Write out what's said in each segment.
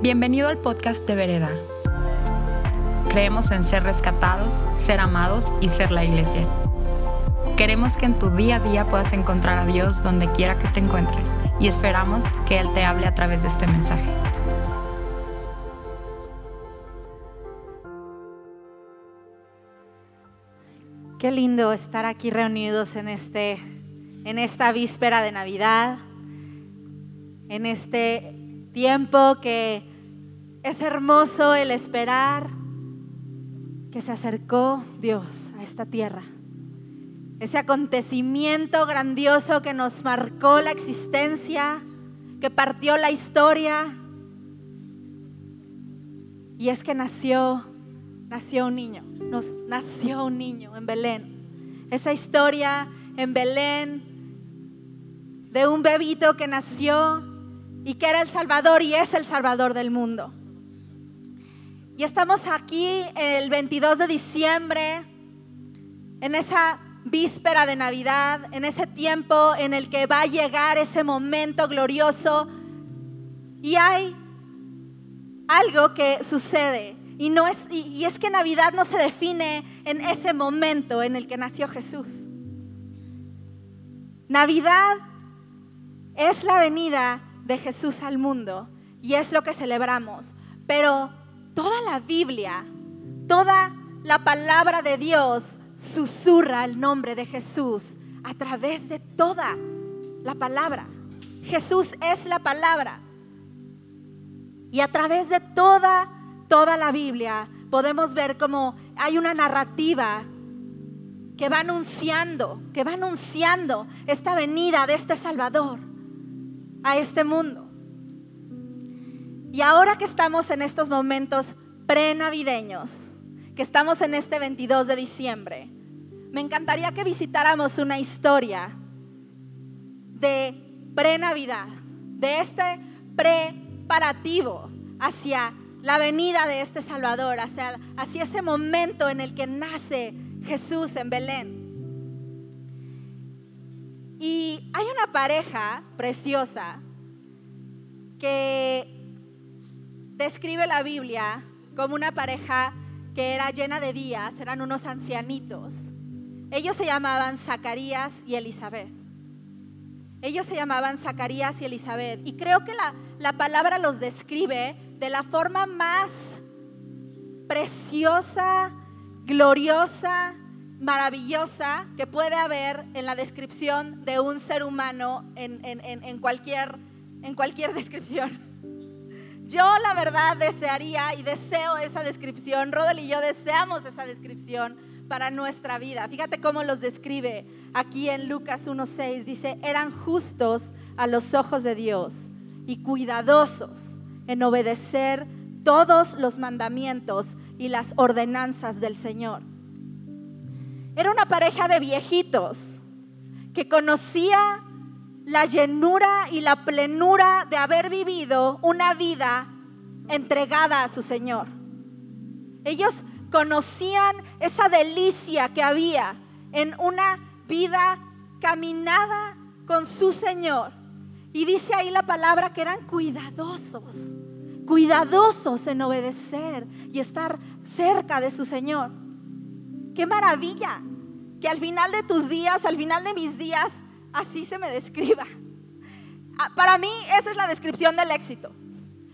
Bienvenido al podcast de Vereda. Creemos en ser rescatados, ser amados y ser la iglesia. Queremos que en tu día a día puedas encontrar a Dios donde quiera que te encuentres y esperamos que Él te hable a través de este mensaje. Qué lindo estar aquí reunidos en, este, en esta víspera de Navidad, en este tiempo que es hermoso el esperar que se acercó Dios a esta tierra. Ese acontecimiento grandioso que nos marcó la existencia, que partió la historia. Y es que nació, nació un niño, nos nació un niño en Belén. Esa historia en Belén de un bebito que nació y que era el Salvador y es el Salvador del mundo. Y estamos aquí el 22 de diciembre, en esa víspera de Navidad, en ese tiempo en el que va a llegar ese momento glorioso. Y hay algo que sucede. Y, no es, y es que Navidad no se define en ese momento en el que nació Jesús. Navidad es la venida de Jesús al mundo y es lo que celebramos. Pero toda la Biblia, toda la palabra de Dios susurra el nombre de Jesús a través de toda la palabra. Jesús es la palabra. Y a través de toda, toda la Biblia podemos ver cómo hay una narrativa que va anunciando, que va anunciando esta venida de este Salvador a este mundo. Y ahora que estamos en estos momentos prenavideños, que estamos en este 22 de diciembre, me encantaría que visitáramos una historia de prenavidad, de este preparativo hacia la venida de este Salvador, hacia, hacia ese momento en el que nace Jesús en Belén. Y hay una pareja preciosa que describe la Biblia como una pareja que era llena de días, eran unos ancianitos. Ellos se llamaban Zacarías y Elizabeth. Ellos se llamaban Zacarías y Elizabeth. Y creo que la, la palabra los describe de la forma más preciosa, gloriosa, maravillosa que puede haber en la descripción de un ser humano en, en, en, cualquier, en cualquier descripción. Yo la verdad desearía y deseo esa descripción. Rodel y yo deseamos esa descripción para nuestra vida. Fíjate cómo los describe aquí en Lucas 1.6. Dice, eran justos a los ojos de Dios y cuidadosos en obedecer todos los mandamientos y las ordenanzas del Señor. Era una pareja de viejitos que conocía la llenura y la plenura de haber vivido una vida entregada a su Señor. Ellos conocían esa delicia que había en una vida caminada con su Señor. Y dice ahí la palabra que eran cuidadosos, cuidadosos en obedecer y estar cerca de su Señor. Qué maravilla que al final de tus días, al final de mis días, así se me describa. Ah, para mí esa es la descripción del éxito.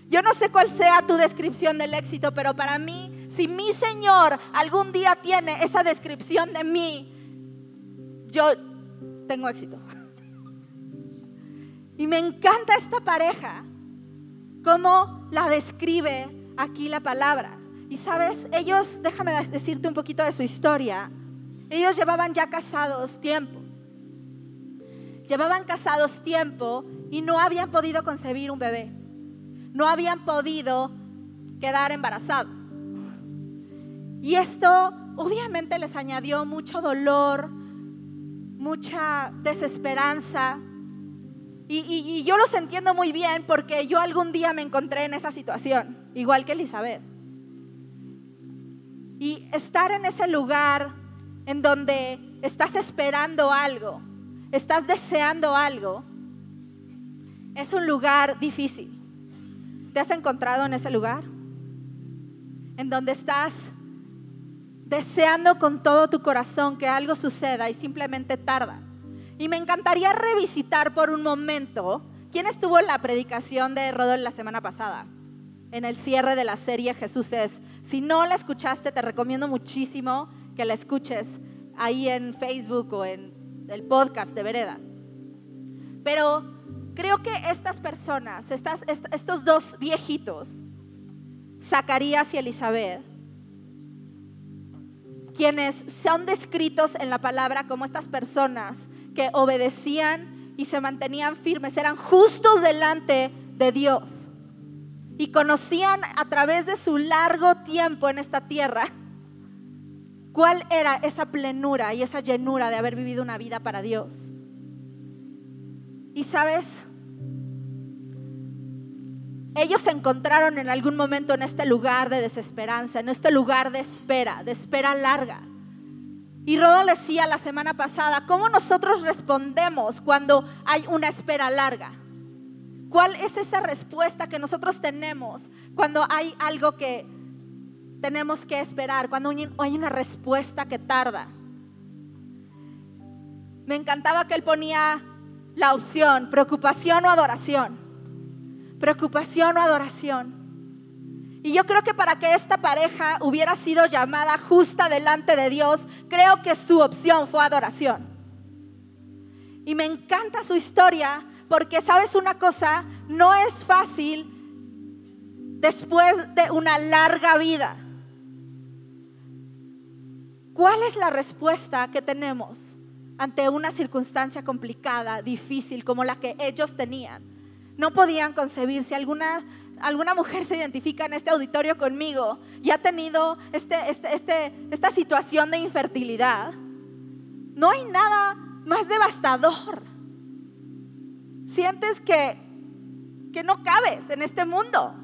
Yo no sé cuál sea tu descripción del éxito, pero para mí, si mi Señor algún día tiene esa descripción de mí, yo tengo éxito. Y me encanta esta pareja, cómo la describe aquí la palabra. Y sabes, ellos, déjame decirte un poquito de su historia, ellos llevaban ya casados tiempo. Llevaban casados tiempo y no habían podido concebir un bebé. No habían podido quedar embarazados. Y esto obviamente les añadió mucho dolor, mucha desesperanza. Y, yo los entiendo muy bien porque yo algún día me encontré en esa situación, igual que Elizabeth. Y estar en ese lugar en donde estás esperando algo, estás deseando algo, es un lugar difícil. ¿Te has encontrado en ese lugar? En donde estás deseando con todo tu corazón que algo suceda y simplemente tarda. Y me encantaría revisitar por un momento quién estuvo en la predicación de Rodolfo la semana pasada, en el cierre de la serie Jesús es. Si no la escuchaste, te recomiendo muchísimo que la escuches ahí en Facebook o en el podcast de Vereda. Pero creo que estas personas, estos dos viejitos, Zacarías y Elizabeth, quienes son descritos en la palabra como estas personas que obedecían y se mantenían firmes, eran justos delante de Dios y conocían a través de su largo tiempo en esta tierra cuál era esa plenura y esa llenura de haber vivido una vida para Dios. Y sabes, ellos se encontraron en algún momento en este lugar de desesperanza, en este lugar de espera, de espera larga. Y Rodo decía la semana pasada, ¿cómo nosotros respondemos cuando hay una espera larga? ¿Cuál es esa respuesta que nosotros tenemos cuando hay algo que tenemos que esperar, cuando hay una respuesta que tarda? Me encantaba que él ponía la opción, preocupación o adoración. Preocupación o adoración. Y yo creo que para que esta pareja hubiera sido llamada justa delante de Dios, creo que su opción fue adoración. Y me encanta su historia porque sabes una cosa, no es fácil después de una larga vida. ¿Cuál es la respuesta que tenemos? ante una circunstancia complicada, difícil, como la que ellos tenían. No podían concebir si alguna, alguna mujer se identifica en este auditorio conmigo y ha tenido este, este, este, esta situación de infertilidad. No hay nada más devastador. Sientes que, que no cabes en este mundo.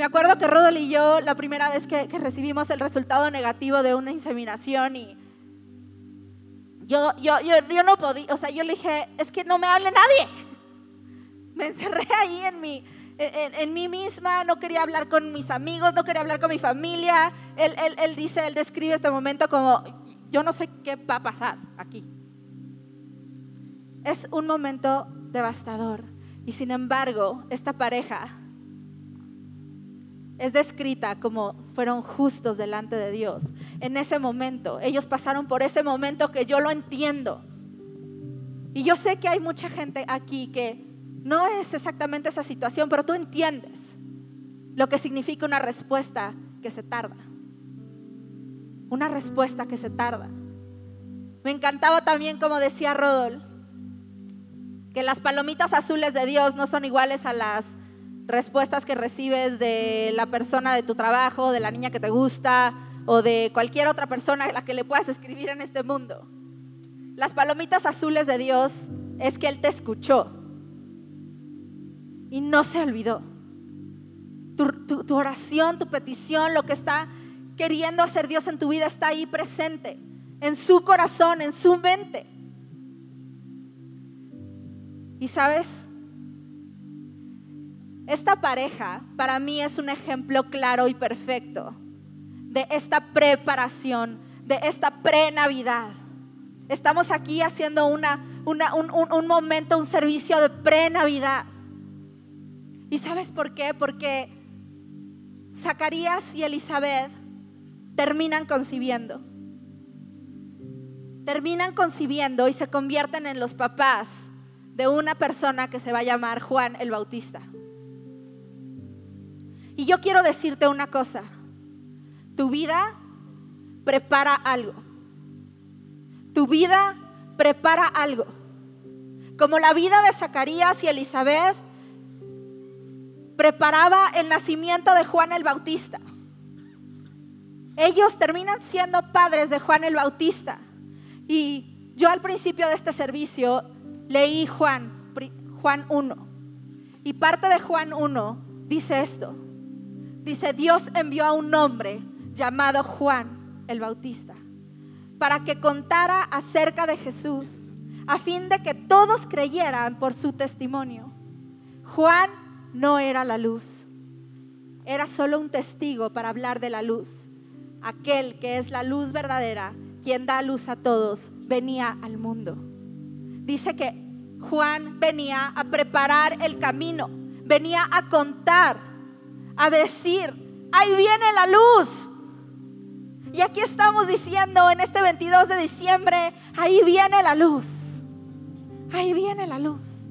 Me acuerdo que Rodol y yo, la primera vez que, que recibimos el resultado negativo de una inseminación y, yo, yo, yo, no podía, o sea, yo le dije, es que no me hable nadie. Me encerré ahí en mi, en, mí misma, no quería hablar con mis amigos, no quería hablar con mi familia. Él, él, él dice, él describe este momento como, yo no sé qué va a pasar aquí. Es un momento devastador. Y sin embargo, esta pareja es descrita como fueron justos delante de Dios. En ese momento, ellos pasaron por ese momento que yo lo entiendo. Y yo sé que hay mucha gente aquí que no es exactamente esa situación, pero tú entiendes lo que significa una respuesta que se tarda. Una respuesta que se tarda. Me encantaba también, como decía Rodol, que las palomitas azules de Dios no son iguales a las respuestas que recibes de la persona de tu trabajo, de la niña que te gusta o de cualquier otra persona a la que le puedas escribir en este mundo. Las palomitas azules de Dios es que Él te escuchó y no se olvidó. Tu, tu, oración, tu petición, lo que está queriendo hacer Dios en tu vida está ahí presente, en su corazón, en su mente. Y sabes, esta pareja para mí es un ejemplo claro y perfecto de esta preparación, de esta pre-Navidad. Estamos aquí haciendo una, un, momento, un servicio de pre-Navidad. ¿Y sabes por qué? Porque Zacarías y Elizabeth terminan concibiendo. Terminan concibiendo y se convierten en los papás de una persona que se va a llamar Juan el Bautista. Y yo quiero decirte una cosa, tu vida prepara algo. Tu vida prepara algo. Como la vida de Zacarías y Elizabeth preparaba el nacimiento de Juan el Bautista. Ellos terminan siendo padres de Juan el Bautista. Y yo al principio de este servicio leí Juan, Juan 1. Y parte de Juan 1 dice esto. Dice, Dios envió a un hombre llamado Juan el Bautista para que contara acerca de Jesús, a fin de que todos creyeran por su testimonio. Juan no era la luz. Era solo un testigo para hablar de la luz. Aquel que es la luz verdadera, quien da luz a todos, venía al mundo. Dice que Juan venía a preparar el camino, venía a contar, a decir, ahí viene la luz. Y aquí estamos diciendo en este 22 de diciembre, ahí viene la luz. Ahí viene la luz.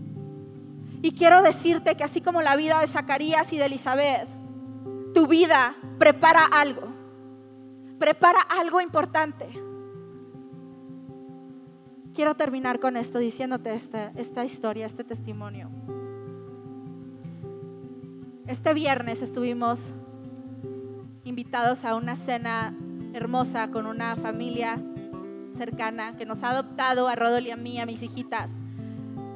Y quiero decirte que así como la vida de Zacarías y de Elizabeth, tu vida prepara algo. Prepara algo importante. Quiero terminar con esto diciéndote esta, esta historia, este testimonio. Este viernes estuvimos invitados a una cena hermosa con una familia cercana que nos ha adoptado a Rodol y a mí, a mis hijitas.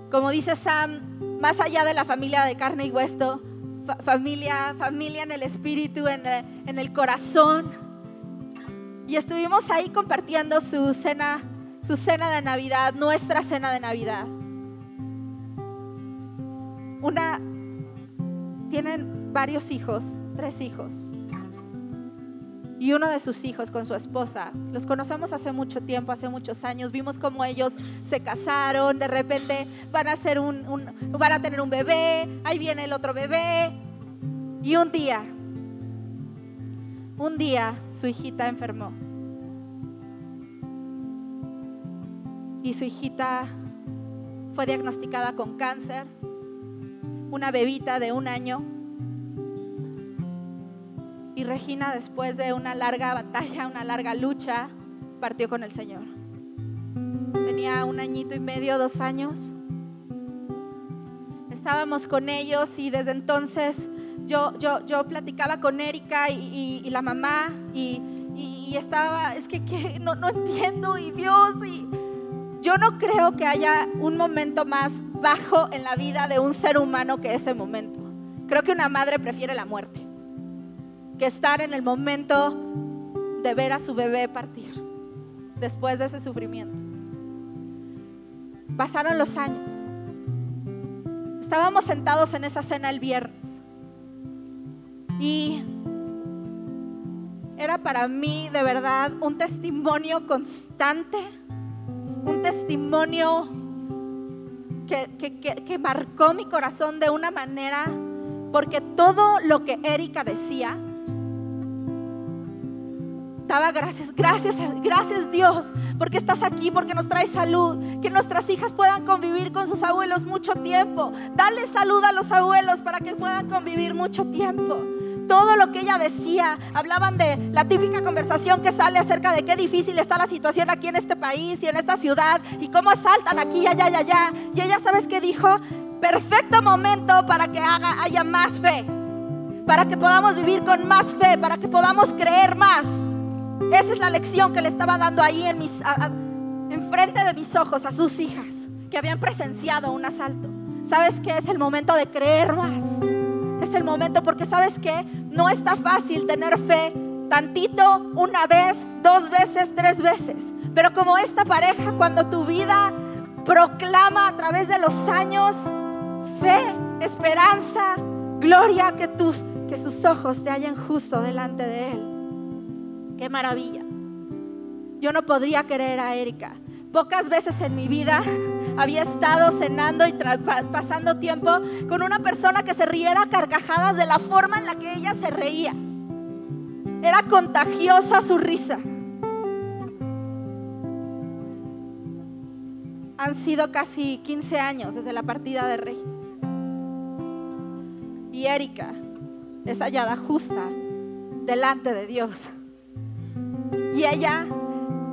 Como dice Sam, más allá de la familia de carne y hueso, familia, familia en el espíritu, en en el corazón. Y estuvimos ahí compartiendo su cena, su cena de Navidad, nuestra cena de Navidad. Una, tienen varios hijos, tres hijos y uno de sus hijos con su esposa. Los conocemos hace mucho tiempo, hace muchos años. Vimos cómo ellos se casaron, de repente van a, van a tener un bebé, ahí viene el otro bebé. Y un día, un día su hijita enfermó. Y su hijita fue diagnosticada con cáncer, una bebita de un año y Regina, después de una larga batalla, una larga lucha, partió con el Señor. Tenía un añito y medio, dos años. Estábamos con ellos y desde entonces yo, yo, yo platicaba con Erika y, la mamá y, estaba, es que, no, no entiendo y Dios y yo no creo que haya un momento más bajo en la vida de un ser humano que ese momento. Creo que una madre prefiere la muerte que estar en el momento de ver a su bebé partir después de ese sufrimiento. Pasaron los años. Estábamos sentados en esa cena el viernes y era para mí de verdad un testimonio constante, un testimonio que, que marcó mi corazón de una manera, porque todo lo que Erika decía, daba gracias, gracias, gracias Dios, porque estás aquí, porque nos traes salud, que nuestras hijas puedan convivir con sus abuelos mucho tiempo. Dale salud a los abuelos para que puedan convivir mucho tiempo. Todo lo que ella decía, hablaban de la típica conversación que sale acerca de qué difícil está la situación aquí en este país y en esta ciudad y cómo asaltan aquí, allá y allá. Y ella, ¿sabes qué dijo? Perfecto momento para que haya más fe, para que podamos vivir con más fe, para que podamos creer más. Esa es la lección que le estaba dando ahí en mis, enfrente de mis ojos a sus hijas que habían presenciado un asalto. ¿Sabes qué? Es el momento de creer más. Es el momento porque sabes que no está fácil tener fe tantito, una vez, dos veces, tres veces. Pero como esta pareja, cuando tu vida proclama a través de los años fe, esperanza, gloria, que, tus, que sus ojos te hallen justo delante de Él. Qué maravilla. Yo no podría querer a Erika. Pocas veces en mi vida había estado cenando y pasando tiempo con una persona que se riera a carcajadas de la forma en la que ella se reía. Era contagiosa su risa. Han sido casi 15 años desde la partida de Regis. Y Erika es hallada justa delante de Dios. Y ella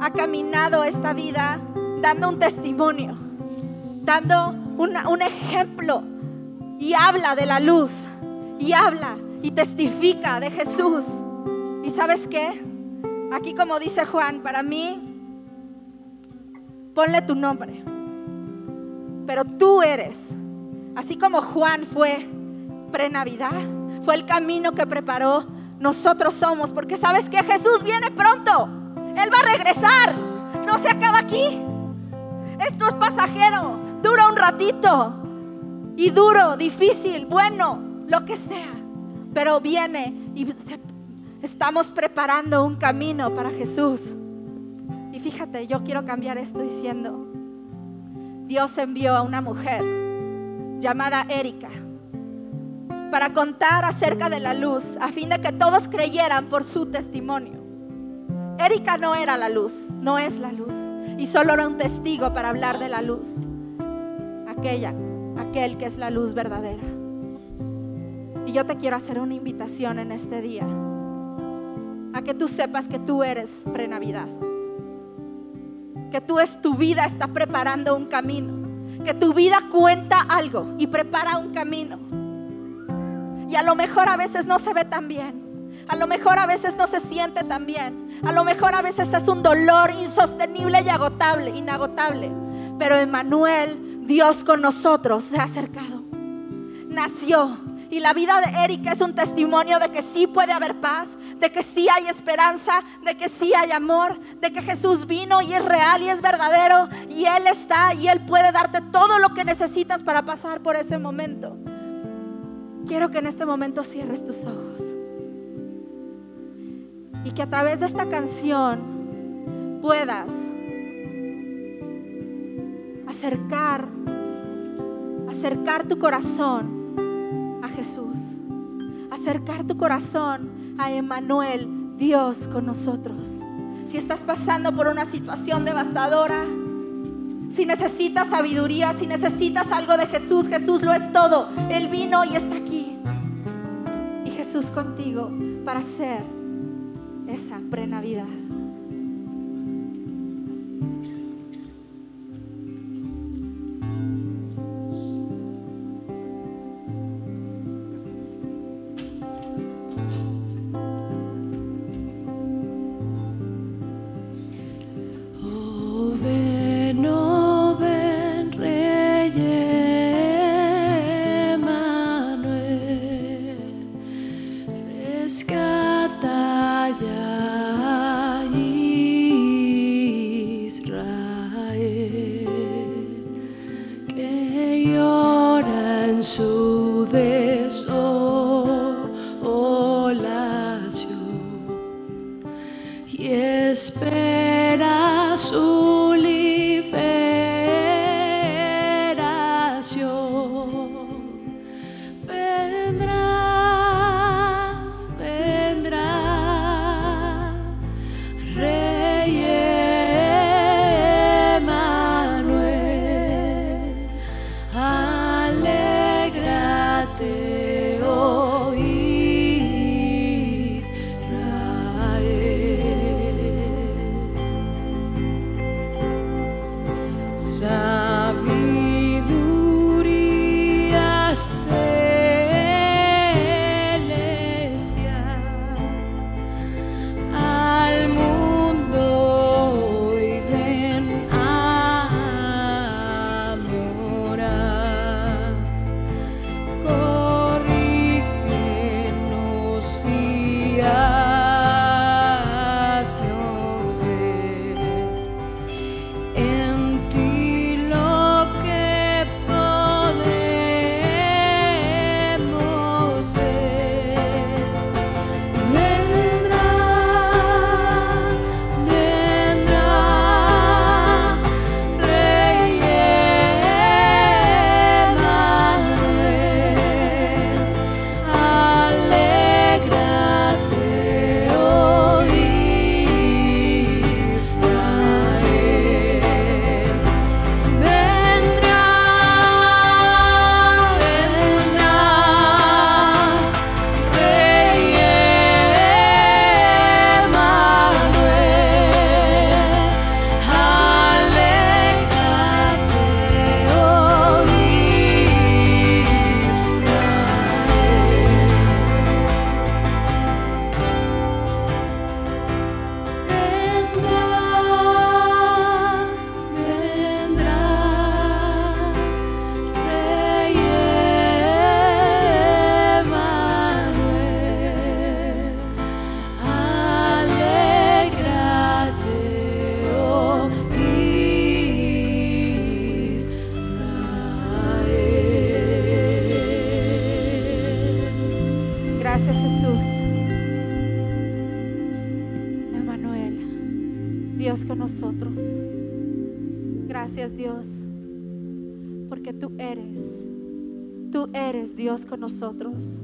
ha caminado esta vida dando un testimonio, dando un ejemplo y habla de la luz y habla y testifica de Jesús. ¿Y sabes qué? Aquí como dice Juan, para mí, ponle tu nombre. Pero tú eres, así como Juan fue pre-Navidad, fue el camino que preparó nosotros somos, porque sabes que Jesús viene pronto. Él va a regresar. No se acaba aquí. Esto es pasajero. Dura un ratito. Y duro, difícil, bueno, lo que sea, pero viene y estamos preparando un camino para Jesús. Y fíjate, yo quiero cambiar esto diciendo, Dios envió a una mujer llamada Erika para contar acerca de la luz, a fin de que todos creyeran por su testimonio. Erika no era la luz, no es la luz, y solo era un testigo para hablar de la luz, aquella, aquel que es la luz verdadera. Y yo te quiero hacer una invitación en este día, a que tú sepas que tú eres pre-Navidad, que tú es tu vida está preparando un camino, que tu vida cuenta algo y prepara un camino y a lo mejor a veces no se ve tan bien. A lo mejor a veces no se siente tan bien. A lo mejor a veces es un dolor insostenible y agotable, inagotable. Pero Emmanuel, Dios con nosotros, se ha acercado. Nació. Y la vida de Erika es un testimonio de que sí puede haber paz, de que sí hay esperanza, de que sí hay amor, de que Jesús vino y es real y es verdadero y Él está y Él puede darte todo lo que necesitas para pasar por ese momento. Quiero que en este momento cierres tus ojos y que a través de esta canción puedas acercar, acercar tu corazón a Jesús, acercar tu corazón a Emmanuel, Dios con nosotros. Si estás pasando por una situación devastadora, si necesitas sabiduría, si necesitas algo de Jesús, Jesús lo es todo. Él vino y está aquí. Y Jesús contigo para hacer esa pre-Navidad. Gracias Dios, porque tú eres, tú eres Dios con nosotros.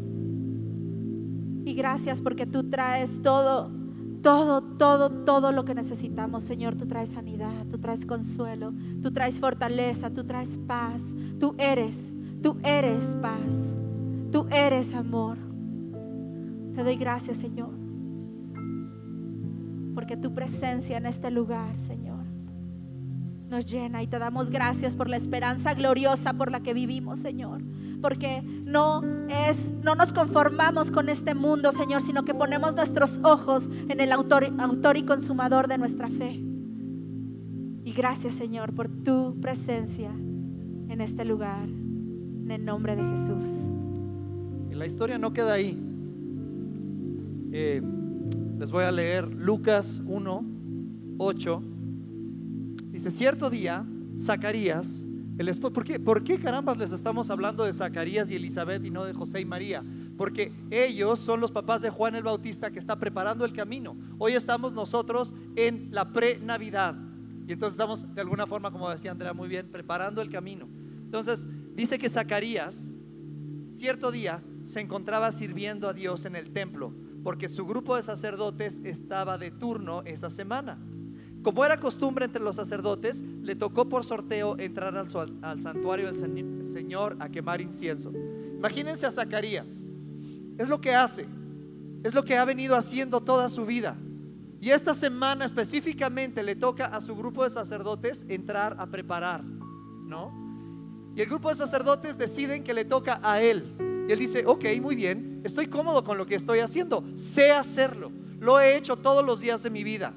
Y gracias porque tú traes todo, todo, todo, todo lo que necesitamos, Señor. Tú traes sanidad, tú traes consuelo, tú traes fortaleza, tú traes paz. Tú eres, tú eres paz, tú eres amor. Te doy gracias, Señor, porque tu presencia en este lugar, Señor, nos llena y te damos gracias por la esperanza gloriosa por la que vivimos, Señor porque no es no nos conformamos con este mundo, Señor, sino que ponemos nuestros ojos en el autor, y consumador de nuestra fe. Y gracias, Señor, por tu presencia en este lugar, en el nombre de Jesús. La historia no queda ahí. Eh, les voy a leer Lucas 1, 8. Dice, cierto día, Zacarías ¿por, qué, ¿Por qué carambas les estamos hablando de Zacarías y Elizabeth y no de José y María? Porque ellos son los papás de Juan el Bautista que está preparando el camino. Hoy estamos nosotros en la pre-Navidad. Y entonces estamos, de alguna forma, como decía Andrea muy bien, preparando el camino. Entonces, dice que Zacarías, cierto día, se encontraba sirviendo a Dios en el templo, porque su grupo de sacerdotes estaba de turno esa semana. Como era costumbre entre los sacerdotes, le tocó por sorteo entrar al, santuario del Señor a quemar incienso. Imagínense a Zacarías. Es lo que hace. Es lo que ha venido haciendo toda su vida. Y esta semana específicamente le toca a su grupo de sacerdotes entrar a preparar, ¿no? Y el grupo de sacerdotes deciden que le toca a él. Y él dice, ok, muy bien, estoy cómodo con lo que estoy haciendo, sé hacerlo, lo he hecho todos los días de mi vida.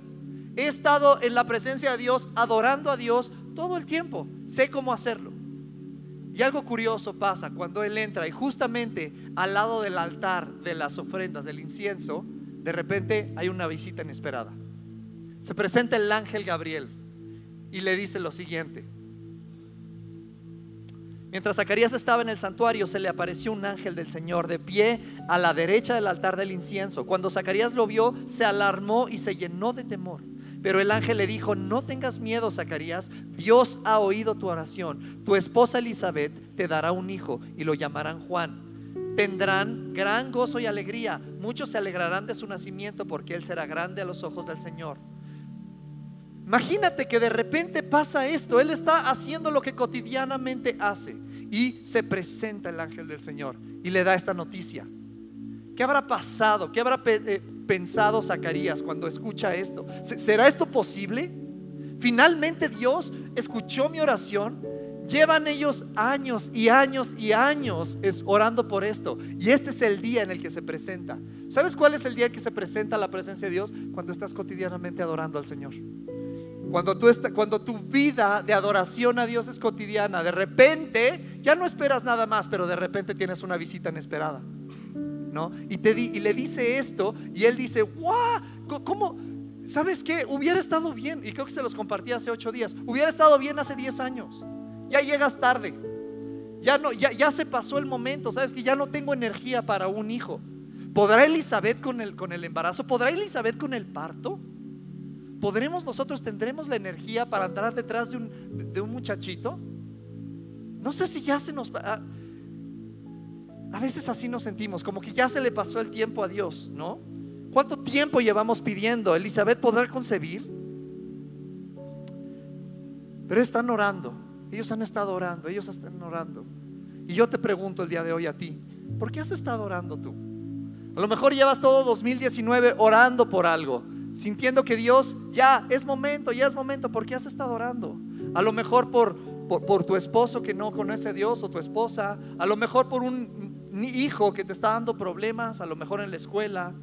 He estado en la presencia de Dios, adorando a Dios todo el tiempo. Sé cómo hacerlo. Y algo curioso pasa cuando Él entra y justamente al lado del altar de las ofrendas, del incienso, de repente hay una visita inesperada. Se presenta el ángel Gabriel y le dice lo siguiente. Mientras Zacarías estaba en el santuario, se le apareció un ángel del Señor de pie a la derecha del altar del incienso. Cuando Zacarías lo vio, se alarmó y se llenó de temor. Pero el ángel le dijo, no tengas miedo, Zacarías, Dios ha oído tu oración. Tu esposa Elizabeth te dará un hijo y lo llamarán Juan. Tendrán gran gozo y alegría. Muchos se alegrarán de su nacimiento porque él será grande a los ojos del Señor. Imagínate que de repente pasa esto. Él está haciendo lo que cotidianamente hace y se presenta el ángel del Señor y le da esta noticia. ¿Qué habrá pasado? ¿Qué habrá eh, pensado Zacarías cuando escucha esto? ¿Será esto posible? Finalmente Dios escuchó mi oración. Llevan ellos años y años y años orando por esto. Y este es el día en el que se presenta. ¿Sabes cuál es el día en que se presenta la presencia de Dios? Cuando estás cotidianamente adorando al Señor. Cuando, tú cuando tu vida de adoración a Dios es cotidiana, de repente ya no esperas nada más, pero de repente tienes una visita inesperada. Y, te y le dice esto y él dice, ¡guau! ¿Cómo? ¿Sabes qué? Hubiera estado bien, y creo que se los compartí hace ocho días, hubiera estado bien hace diez años. Ya llegas tarde. Ya, no, ya, ya se pasó el momento, ¿sabes? Que ya no tengo energía para un hijo. ¿Podrá Elizabeth con el, con el embarazo? ¿Podrá Elizabeth con el parto? ¿Podremos nosotros, tendremos la energía para andar detrás de un, de un muchachito? No sé si ya se nos... a veces así nos sentimos, como que ya se le pasó el tiempo a Dios, ¿no? ¿Cuánto tiempo llevamos pidiendo? ¿Elizabeth podrá concebir? Pero están orando, ellos han estado orando, ellos están orando. Y yo te pregunto el día de hoy a ti, ¿por qué has estado orando tú? A lo mejor llevas todo 2019 orando por algo, sintiendo que Dios ya es momento, ya es momento, ¿por qué has estado orando? A lo mejor por, por, por tu esposo que no conoce a Dios o tu esposa, a lo mejor por un hijo que te está dando problemas, a lo mejor en la escuela,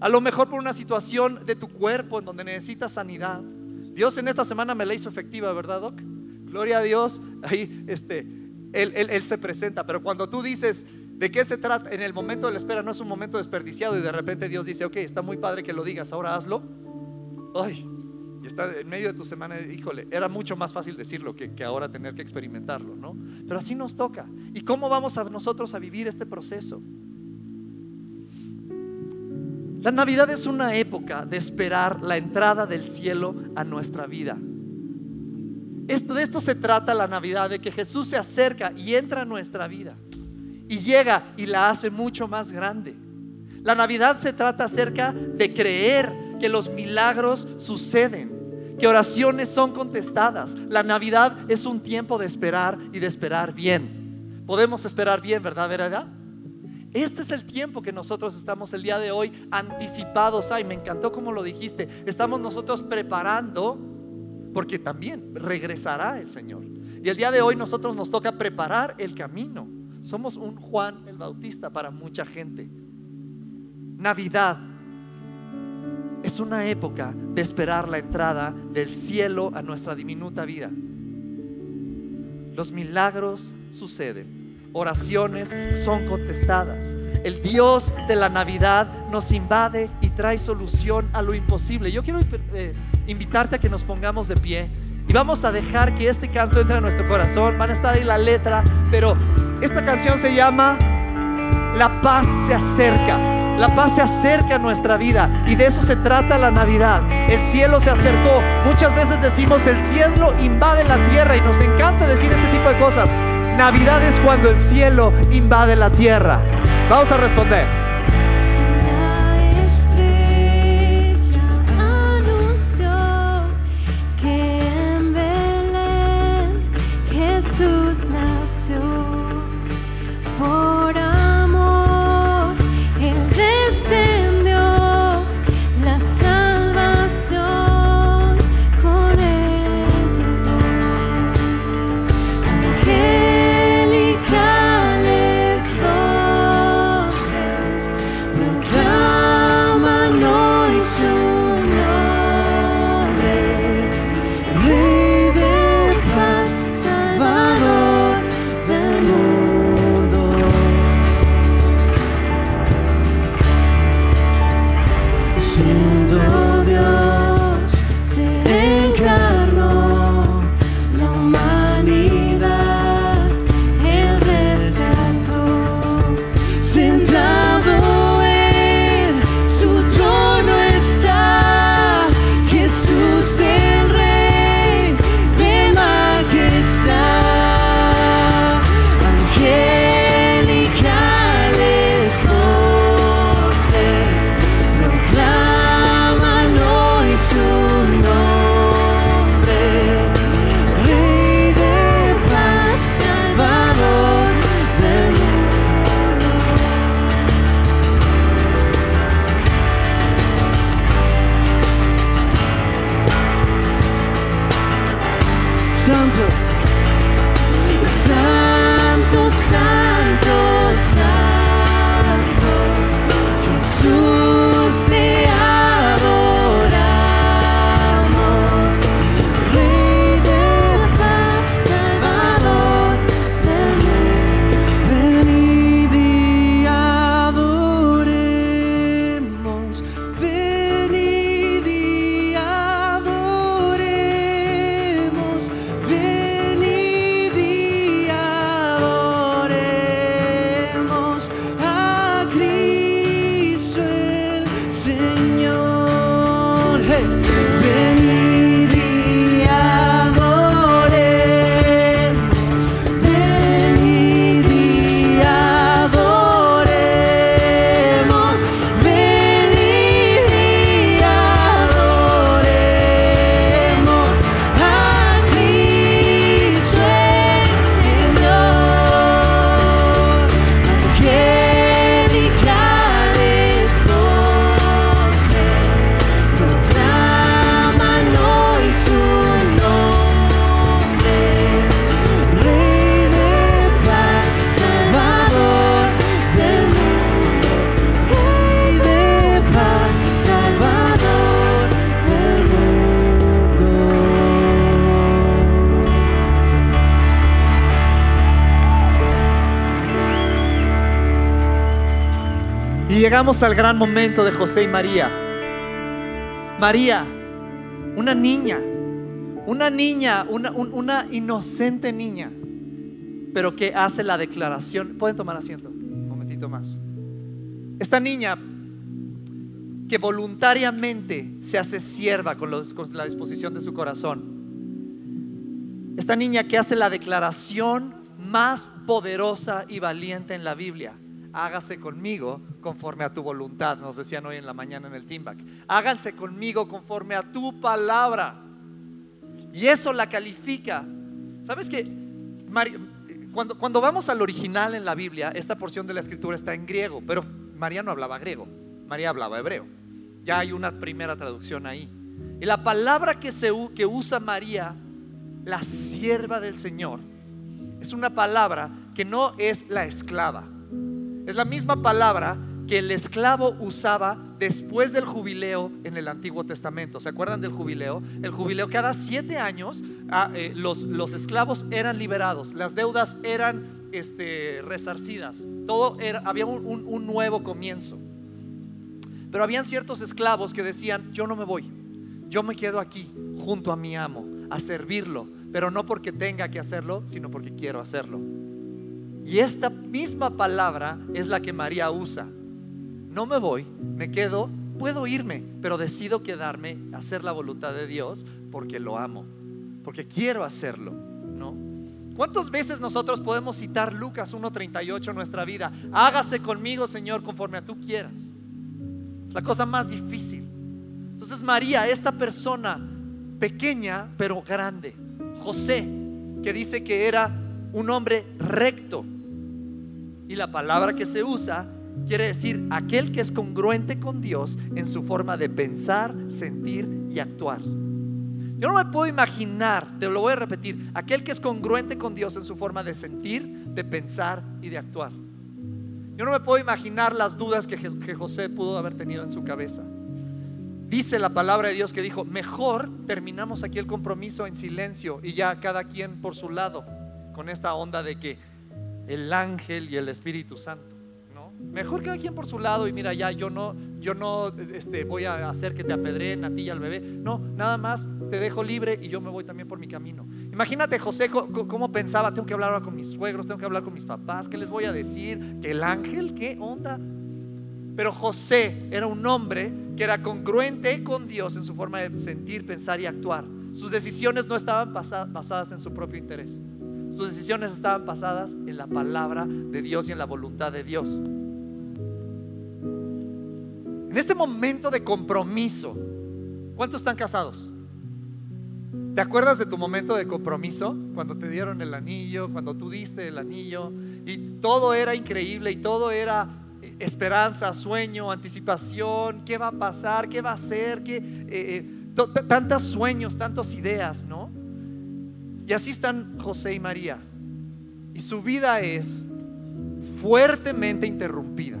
a lo mejor por una situación de tu cuerpo en donde necesitas sanidad. Dios en esta semana me la hizo efectiva, ¿verdad, Doc? Gloria a Dios, ahí este, él, él, se presenta, pero cuando tú dices, ¿de qué se trata? En el momento de la espera no es un momento desperdiciado y de repente Dios dice, ok, está muy padre que lo digas, ahora hazlo. Ay, y en medio de tu semana, híjole, era mucho más fácil decirlo que, que, ahora tener que experimentarlo, ¿no? Pero así nos toca. ¿Y cómo vamos a nosotros a vivir este proceso? La Navidad es una época de esperar la entrada del cielo a nuestra vida. Esto, de esto se trata la Navidad, de que Jesús se acerca y entra a nuestra vida y llega y la hace mucho más grande. La Navidad se trata acerca de creer que los milagros suceden, que oraciones son contestadas. La Navidad es un tiempo de esperar y de esperar bien. Podemos esperar bien, ¿verdad? ¿Verdad? Este es el tiempo que nosotros estamos el día de hoy anticipados. Ay, me encantó como lo dijiste. Estamos nosotros preparando porque también regresará el Señor. Y el día de hoy nosotros nos toca preparar el camino. Somos un Juan el Bautista para mucha gente. Navidad es una época de esperar la entrada del cielo a nuestra diminuta vida. Los milagros suceden oraciones son contestadas. El Dios de la Navidad nos invade y trae solución a lo imposible. Yo quiero eh, invitarte a que nos pongamos de pie y vamos a dejar que este canto entre a nuestro corazón. Van a estar ahí la letra, pero esta canción se llama La paz se acerca. La paz se acerca a nuestra vida y de eso se trata la Navidad. El cielo se acercó. Muchas veces decimos el cielo invade la tierra y nos encanta decir este tipo de cosas. Navidad es cuando el cielo invade la tierra. Vamos a responder. to the llegamos al gran momento de José y María. María, una niña, una niña, una, inocente niña, pero que hace la declaración. Pueden tomar asiento, un momentito más. Esta niña que voluntariamente se hace sierva con, con la disposición de su corazón. Esta niña que hace la declaración más poderosa y valiente en la Biblia. Hágase conmigo conforme a tu voluntad, nos decían hoy en la mañana en el Teamback. Háganse conmigo conforme a tu palabra. Y eso la califica. ¿Sabes qué? Cuando, cuando vamos al original en la Biblia, esta porción de la escritura está en griego, pero María no hablaba griego, María hablaba hebreo. Ya hay una primera traducción ahí. Y la palabra que, se, que usa María, la sierva del Señor, es una palabra que no es la esclava. Es la misma palabra que el esclavo usaba después del jubileo en el Antiguo Testamento. ¿Se acuerdan del jubileo? El jubileo cada siete años ah, eh, los, los, esclavos eran liberados, las deudas eran este, resarcidas, todo era, había un, un nuevo comienzo. Pero habían ciertos esclavos que decían, yo no me voy, yo me quedo aquí junto a mi amo, a servirlo, pero no porque tenga que hacerlo, sino porque quiero hacerlo. Y esta misma palabra es la que María usa no me voy, me quedo, puedo irme, pero decido quedarme, hacer la voluntad de Dios porque lo amo, porque quiero hacerlo, ¿no? ¿Cuántas veces nosotros podemos citar Lucas 1.38 en nuestra vida? Hágase conmigo, Señor, conforme a tú quieras. La cosa más difícil. Entonces María, esta persona pequeña pero grande, José, que dice que era un hombre recto. Y la palabra que se usa quiere decir aquel que es congruente con Dios en su forma de pensar, sentir y actuar. Yo no me puedo imaginar, te lo voy a repetir, aquel que es congruente con Dios en su forma de sentir, de pensar y de actuar. Yo no me puedo imaginar las dudas que, José pudo haber tenido en su cabeza. Dice la palabra de Dios que dijo, mejor terminamos aquí el compromiso en silencio y ya cada quien por su lado, con esta onda de que el ángel y el Espíritu Santo. Mejor cada quien por su lado y mira, ya yo no, yo no este, voy a hacer que te apedreen a ti y al bebé. No, nada más te dejo libre y yo me voy también por mi camino. Imagínate José cómo pensaba, tengo que hablar ahora con mis suegros, tengo que hablar con mis papás, ¿qué les voy a decir? ¿Que el ángel? ¿Qué onda? Pero José era un hombre que era congruente con Dios en su forma de sentir, pensar y actuar. Sus decisiones no estaban basadas en su propio interés. Sus decisiones estaban basadas en la palabra de Dios y en la voluntad de Dios. En este momento de compromiso, ¿cuántos están casados? ¿Te acuerdas de tu momento de compromiso? Cuando te dieron el anillo, cuando tú diste el anillo y todo era increíble y todo era esperanza, sueño, anticipación, qué va a pasar, qué va a ser, qué, eh, eh, tantos sueños, tantas ideas, ¿no? Y así están José y María. Y su vida es fuertemente interrumpida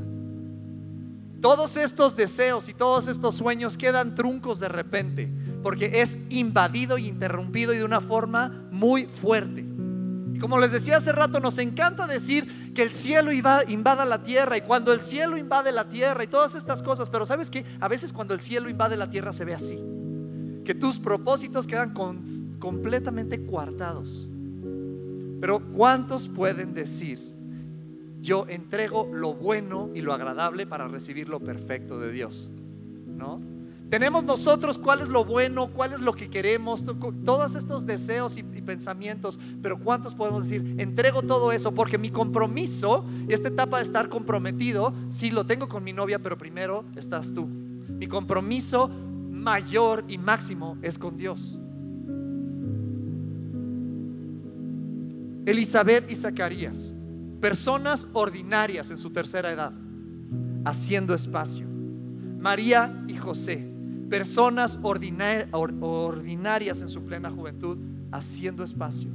todos estos deseos y todos estos sueños quedan truncos de repente, porque es invadido y interrumpido y de una forma muy fuerte. Como les decía hace rato, nos encanta decir que el cielo invada la tierra y cuando el cielo invade la tierra y todas estas cosas, pero sabes que a veces cuando el cielo invade la tierra se ve así, que tus propósitos quedan completamente coartados. Pero ¿cuántos pueden decir? yo entrego lo bueno y lo agradable para recibir lo perfecto de Dios. ¿No? Tenemos nosotros cuál es lo bueno, cuál es lo que queremos, todos estos deseos y, pensamientos, pero ¿cuántos podemos decir, entrego todo eso porque mi compromiso, esta etapa de estar comprometido, sí lo tengo con mi novia, pero primero estás tú. Mi compromiso mayor y máximo es con Dios. Elizabeth y Zacarías personas ordinarias en su tercera edad, haciendo espacio. María y José, personas ordinarias en su plena juventud, haciendo espacio.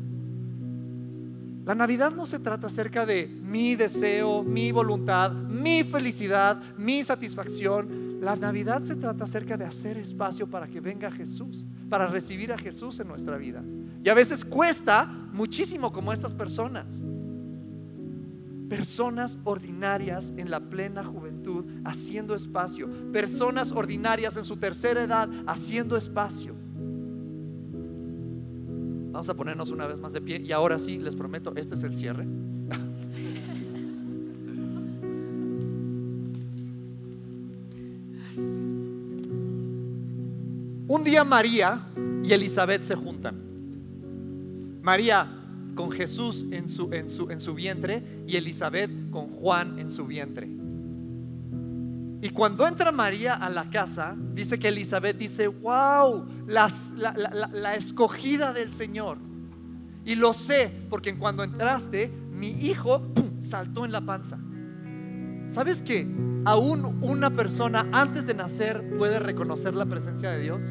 La Navidad no se trata acerca de mi deseo, mi voluntad, mi felicidad, mi satisfacción. La Navidad se trata acerca de hacer espacio para que venga Jesús, para recibir a Jesús en nuestra vida. Y a veces cuesta muchísimo como estas personas personas ordinarias en la plena juventud haciendo espacio, personas ordinarias en su tercera edad haciendo espacio. Vamos a ponernos una vez más de pie y ahora sí, les prometo, este es el cierre. Un día María y Elizabeth se juntan. María con Jesús en su, en su, en su vientre y Elizabeth con Juan en su vientre. Y cuando entra María a la casa, dice que Elizabeth dice, wow, la, escogida del Señor. Y lo sé, porque cuando entraste, mi hijo saltó en la panza. ¿Sabes que aún una persona antes de nacer puede reconocer la presencia de Dios?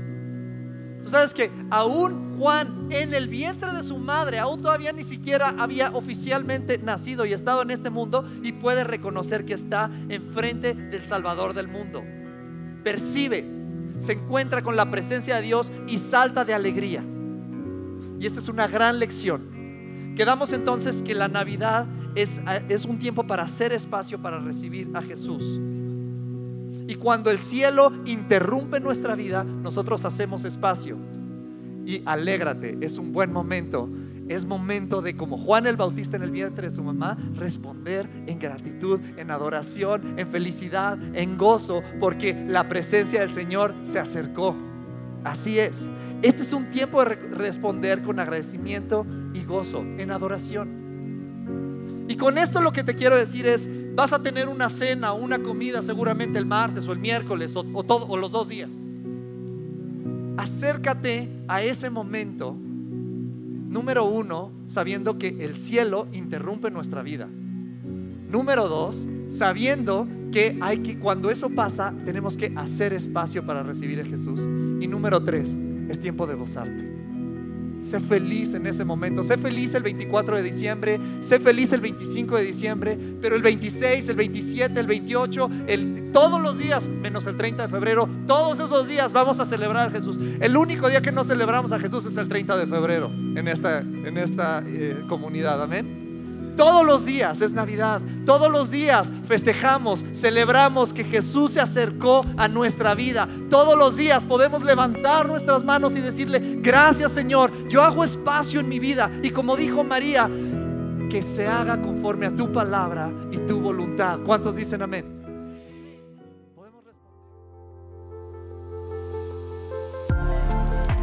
Tú sabes que aún Juan en el vientre de su madre, aún todavía ni siquiera había oficialmente nacido y estado en este mundo y puede reconocer que está enfrente del Salvador del mundo. Percibe, se encuentra con la presencia de Dios y salta de alegría. Y esta es una gran lección. Quedamos entonces que la Navidad es, es un tiempo para hacer espacio para recibir a Jesús. Y cuando el cielo interrumpe nuestra vida, nosotros hacemos espacio. Y alégrate, es un buen momento. Es momento de, como Juan el Bautista en el vientre de su mamá, responder en gratitud, en adoración, en felicidad, en gozo, porque la presencia del Señor se acercó. Así es. Este es un tiempo de responder con agradecimiento y gozo, en adoración. Y con esto lo que te quiero decir es, Vas a tener una cena o una comida seguramente el martes o el miércoles o, todo, los dos días. Acércate a ese momento, número uno, sabiendo que el cielo interrumpe nuestra vida. Número dos, sabiendo que hay que, cuando eso pasa, tenemos que hacer espacio para recibir a Jesús. Y número tres, es tiempo de gozarte. Sé feliz en ese momento. Sé feliz el 24 de diciembre. Sé feliz el 25 de diciembre. Pero el 26, el 27, el 28, el, todos los días, menos el 30 de febrero, todos esos días vamos a celebrar a Jesús. El único día que no celebramos a Jesús es el 30 de febrero en esta, en esta eh, comunidad. Amén. Todos los días es Navidad. Todos los días festejamos, celebramos que Jesús se acercó a nuestra vida. Todos los días podemos levantar nuestras manos y decirle, gracias Señor, yo hago espacio en mi vida. Y como dijo María, que se haga conforme a tu palabra y tu voluntad. ¿Cuántos dicen amén?